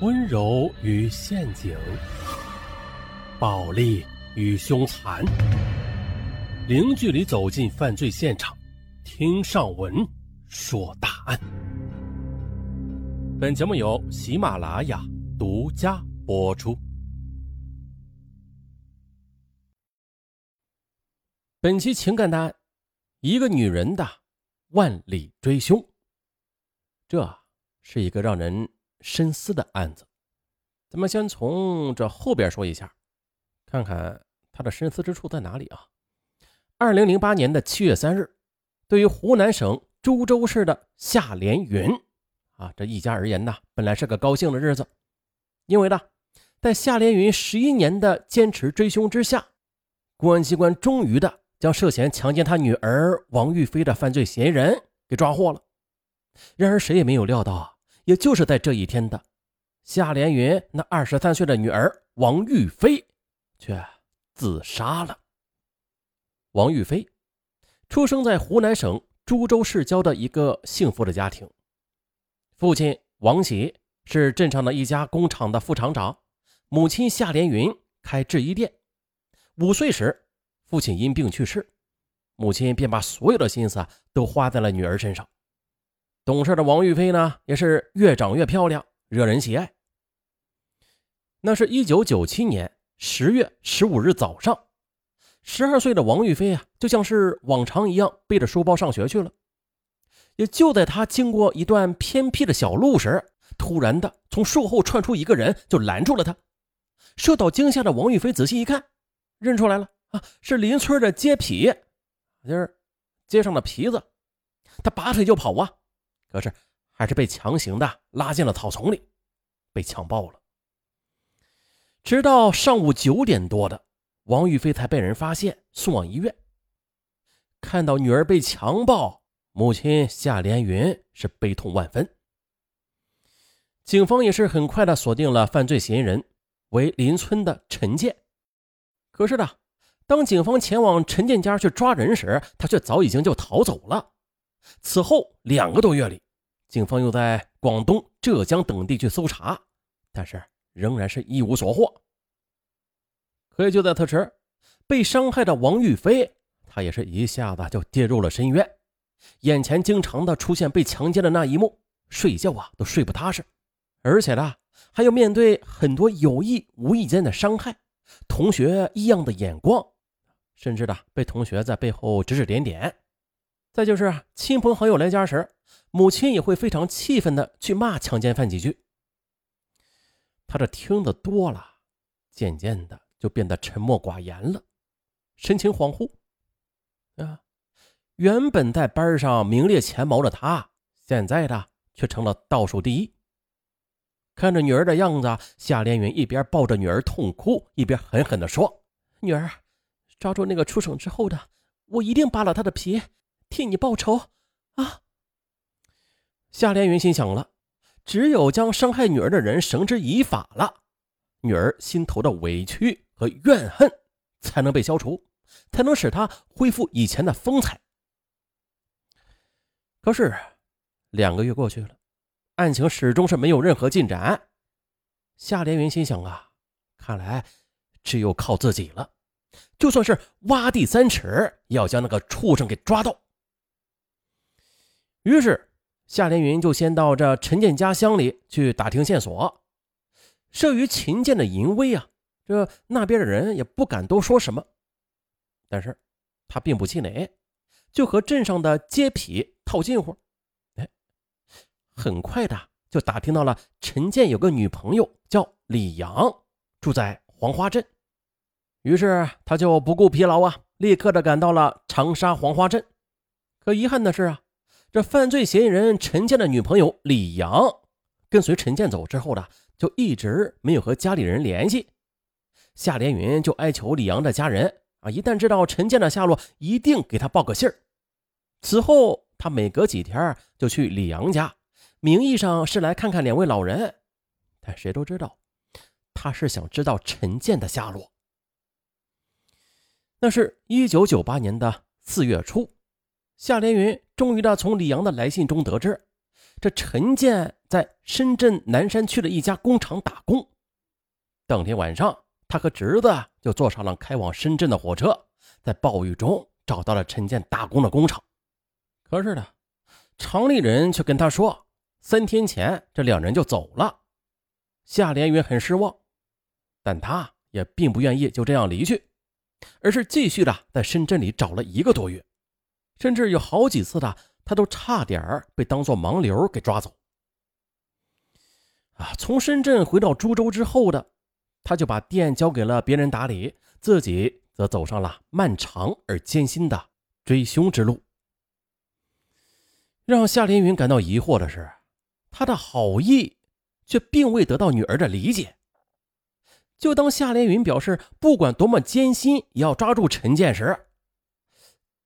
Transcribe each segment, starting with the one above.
温柔与陷阱，暴力与凶残，零距离走进犯罪现场，听上文说大案。本节目由喜马拉雅独家播出。本期情感案：一个女人的万里追凶。这是一个让人。深思的案子，咱们先从这后边说一下，看看他的深思之处在哪里啊？二零零八年的七月三日，对于湖南省株洲市的夏连云啊这一家而言呢，本来是个高兴的日子，因为呢，在夏连云十一年的坚持追凶之下，公安机关终于的将涉嫌强奸他女儿王玉飞的犯罪嫌疑人给抓获了。然而，谁也没有料到啊！也就是在这一天的夏连云那二十三岁的女儿王玉飞，却自杀了。王玉飞出生在湖南省株洲市郊的一个幸福的家庭，父亲王喜是镇上的一家工厂的副厂长，母亲夏连云开制衣店。五岁时，父亲因病去世，母亲便把所有的心思都花在了女儿身上。懂事的王玉飞呢，也是越长越漂亮，惹人喜爱。那是一九九七年十月十五日早上，十二岁的王玉飞啊，就像是往常一样背着书包上学去了。也就在他经过一段偏僻的小路时，突然的从树后窜出一个人，就拦住了他。受到惊吓的王玉飞仔细一看，认出来了啊，是邻村的街痞，就是街上的痞子。他拔腿就跑啊！可是，还是被强行的拉进了草丛里，被强暴了。直到上午九点多的，王玉飞才被人发现，送往医院。看到女儿被强暴，母亲夏连云是悲痛万分。警方也是很快的锁定了犯罪嫌疑人为邻村的陈建。可是呢，当警方前往陈建家去抓人时，他却早已经就逃走了。此后两个多月里，警方又在广东、浙江等地去搜查，但是仍然是一无所获。可也就在此时，被伤害的王玉飞，他也是一下子就跌入了深渊，眼前经常的出现被强奸的那一幕，睡觉啊都睡不踏实，而且呢，还要面对很多有意无意间的伤害，同学异样的眼光，甚至呢被同学在背后指指点点。再就是亲朋好友来家时，母亲也会非常气愤的去骂强奸犯几句。他这听得多了，渐渐的就变得沉默寡言了，神情恍惚。啊，原本在班上名列前茅的他，现在的却成了倒数第一。看着女儿的样子，夏连云一边抱着女儿痛哭，一边狠狠地说：“女儿，抓住那个出生之后的，我一定扒了他的皮。”替你报仇啊！夏连云心想了，只有将伤害女儿的人绳之以法了，女儿心头的委屈和怨恨才能被消除，才能使她恢复以前的风采。可是，两个月过去了，案情始终是没有任何进展。夏连云心想啊，看来只有靠自己了，就算是挖地三尺，也要将那个畜生给抓到。于是，夏连云就先到这陈建家乡里去打听线索。慑于秦建的淫威啊，这那边的人也不敢多说什么。但是，他并不气馁，就和镇上的街痞套近乎。哎，很快的就打听到了陈建有个女朋友叫李阳，住在黄花镇。于是，他就不顾疲劳啊，立刻的赶到了长沙黄花镇。可遗憾的是啊。这犯罪嫌疑人陈建的女朋友李阳，跟随陈建走之后呢，就一直没有和家里人联系。夏连云就哀求李阳的家人啊，一旦知道陈建的下落，一定给他报个信儿。此后，他每隔几天就去李阳家，名义上是来看看两位老人，但谁都知道，他是想知道陈建的下落。那是一九九八年的四月初。夏连云终于呢从李阳的来信中得知，这陈建在深圳南山区的一家工厂打工。当天晚上，他和侄子就坐上了开往深圳的火车，在暴雨中找到了陈建打工的工厂。可是呢，厂里人却跟他说，三天前这两人就走了。夏连云很失望，但他也并不愿意就这样离去，而是继续的在深圳里找了一个多月，甚至有好几次的他都差点被当做盲流给抓走。啊，从深圳回到株洲之后的，他就把店交给了别人打理，自己则走上了漫长而艰辛的追凶之路。让夏连云感到疑惑的是，他的好意却并未得到女儿的理解。就当夏连云表示不管多么艰辛也要抓住陈建时，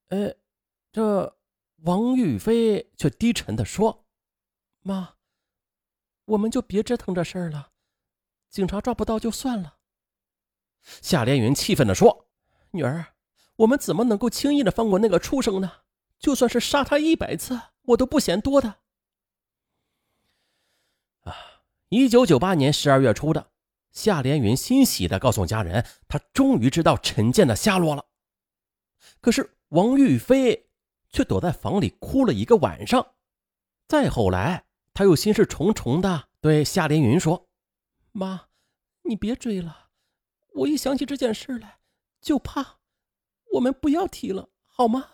呃，这王玉飞却低沉的说：“妈。”我们就别折腾这事儿了，警察抓不到就算了。夏连云气愤地说：“女儿，我们怎么能够轻易的放过那个畜生呢？就算是杀他一百次，我都不嫌多的。”啊！一九九八年十二月初的，夏连云欣喜的告诉家人，他终于知道陈建的下落了。可是王玉飞却躲在房里哭了一个晚上。再后来。他又心事重重的对夏连云说：“妈，你别追了，我一想起这件事来就怕。我们不要提了，好吗？”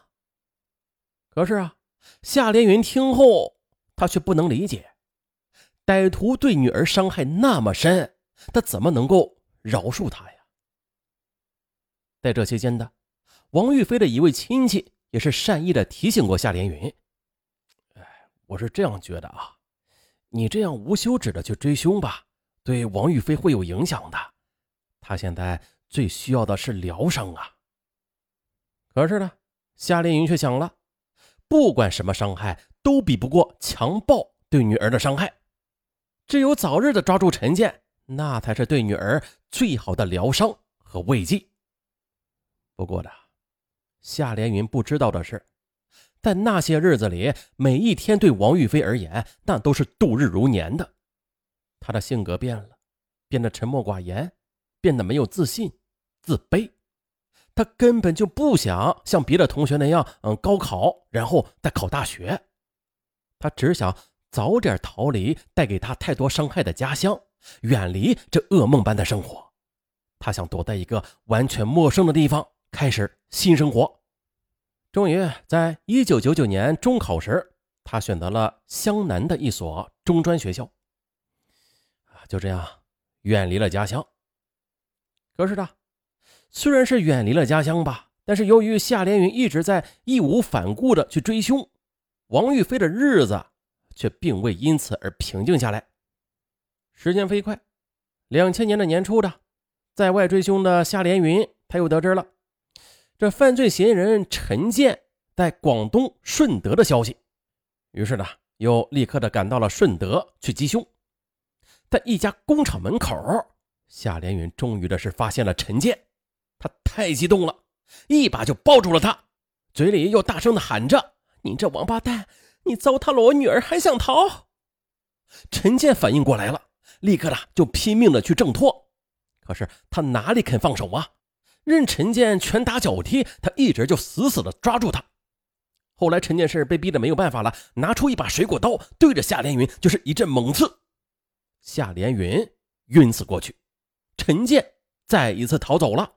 可是啊，夏连云听后，他却不能理解，歹徒对女儿伤害那么深，他怎么能够饶恕他呀？在这期间的，王玉飞的一位亲戚也是善意的提醒过夏连云：“哎，我是这样觉得啊。”你这样无休止的去追凶吧，对王玉飞会有影响的。他现在最需要的是疗伤啊。可是呢，夏连云却想了，不管什么伤害都比不过强暴对女儿的伤害，只有早日的抓住陈建，那才是对女儿最好的疗伤和慰藉。不过呢，夏连云不知道的是。在那些日子里，每一天对王玉飞而言，那都是度日如年的。他的性格变了，变得沉默寡言，变得没有自信、自卑。他根本就不想像别的同学那样，嗯，高考然后再考大学。他只想早点逃离带给他太多伤害的家乡，远离这噩梦般的生活。他想躲在一个完全陌生的地方，开始新生活。终于在一九九九年中考时，他选择了湘南的一所中专学校。就这样远离了家乡。可是呢，虽然是远离了家乡吧，但是由于夏连云一直在义无反顾的去追凶，王玉飞的日子却并未因此而平静下来。时间飞快，两千年的年初的，在外追凶的夏连云，他又得知了。这犯罪嫌疑人陈建在广东顺德的消息，于是呢，又立刻的赶到了顺德去缉凶。在一家工厂门口，夏连云终于的是发现了陈建，他太激动了，一把就抱住了他，嘴里又大声的喊着：“你这王八蛋，你糟蹋了我女儿还想逃！”陈建反应过来了，立刻的就拼命的去挣脱，可是他哪里肯放手啊？任陈建拳打脚踢，他一直就死死的抓住他。后来陈建是被逼得没有办法了，拿出一把水果刀，对着夏连云就是一阵猛刺。夏连云晕死过去，陈建再一次逃走了。